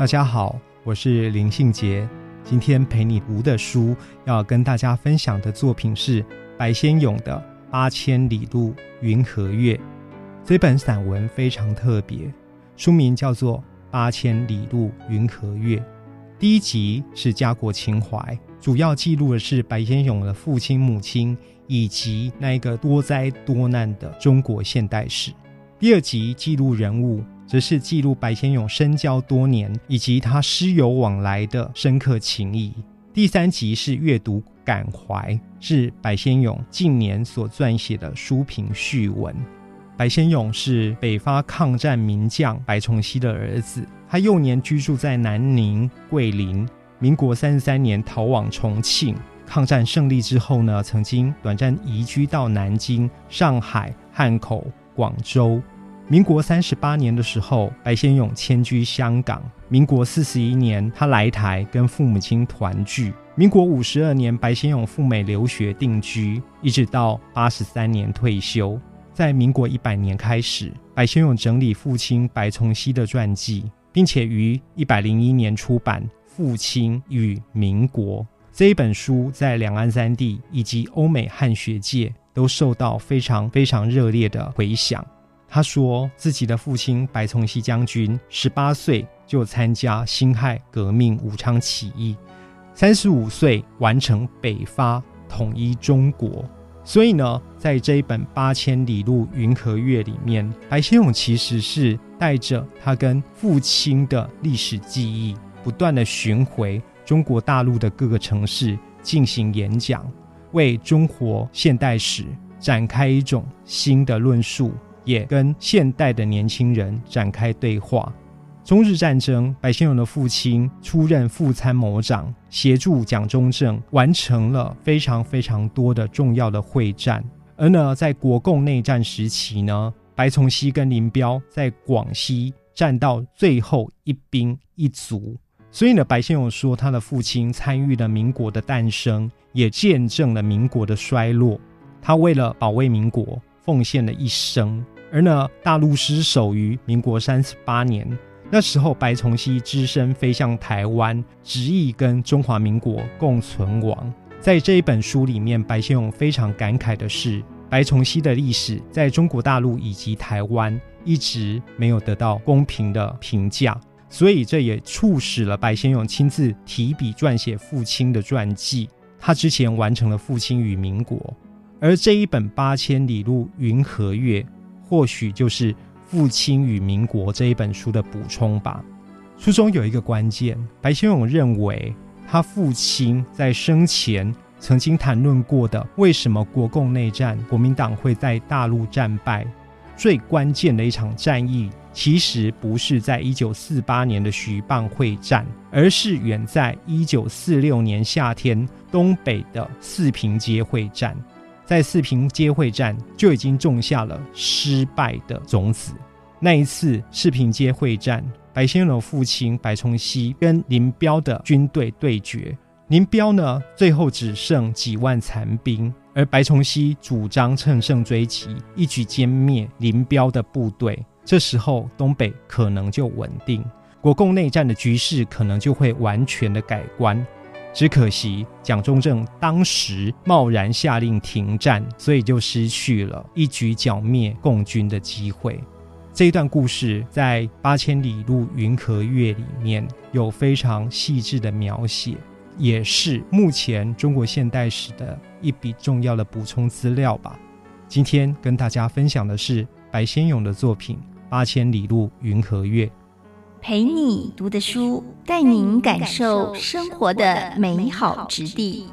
大家好，我是林信杰。今天陪你读的书，要跟大家分享的作品是白先勇的《八千里路云和月》。这本散文非常特别，书名叫做《八千里路云和月》。第一集是家国情怀，主要记录的是白先勇的父亲、母亲以及那一个多灾多难的中国现代史。第二集记录人物，则是记录白先勇深交多年以及他师友往来的深刻情谊。第三集是阅读感怀，是白先勇近年所撰写的书评序文。白先勇是北伐抗战名将白崇禧的儿子。他幼年居住在南宁、桂林。民国三十三年逃往重庆。抗战胜利之后呢，曾经短暂移居到南京、上海、汉口、广州。民国三十八年的时候，白先勇迁居香港。民国四十一年，他来台跟父母亲团聚。民国五十二年，白先勇赴美留学定居，一直到八十三年退休。在民国一百年开始，白先勇整理父亲白崇禧的传记。并且于一百零一年出版《父亲与民国》这一本书，在两岸三地以及欧美汉学界都受到非常非常热烈的回响。他说，自己的父亲白崇禧将军十八岁就参加辛亥革命武昌起义，三十五岁完成北伐，统一中国。所以呢，在这一本《八千里路云和月》里面，白先勇其实是带着他跟父亲的历史记忆，不断的巡回中国大陆的各个城市进行演讲，为中国现代史展开一种新的论述，也跟现代的年轻人展开对话。中日战争，白先勇的父亲出任副参谋长，协助蒋中正完成了非常非常多的重要的会战。而呢，在国共内战时期呢，白崇禧跟林彪在广西战到最后一兵一卒。所以呢，白先勇说，他的父亲参与了民国的诞生，也见证了民国的衰落。他为了保卫民国，奉献了一生。而呢，大陆失守于民国三十八年。那时候，白崇禧只身飞向台湾，执意跟中华民国共存亡。在这一本书里面，白先勇非常感慨的是，白崇禧的历史在中国大陆以及台湾一直没有得到公平的评价，所以这也促使了白先勇亲自提笔撰写父亲的传记。他之前完成了《父亲与民国》，而这一本《八千里路云和月》，或许就是。《父亲与民国》这一本书的补充吧。书中有一个关键，白先勇认为他父亲在生前曾经谈论过的，为什么国共内战国民党会在大陆战败？最关键的一场战役，其实不是在一九四八年的徐蚌会战，而是远在一九四六年夏天东北的四平街会战。在四平街会战就已经种下了失败的种子。那一次四平街会战，白先勇父亲白崇禧跟林彪的军队对决，林彪呢最后只剩几万残兵，而白崇禧主张乘胜追击，一举歼灭林彪的部队。这时候东北可能就稳定，国共内战的局势可能就会完全的改观。只可惜，蒋中正当时贸然下令停战，所以就失去了一举剿灭共军的机会。这一段故事在《八千里路云和月》里面有非常细致的描写，也是目前中国现代史的一笔重要的补充资料吧。今天跟大家分享的是白先勇的作品《八千里路云和月》。陪你读的书，带您感受生活的美好质地。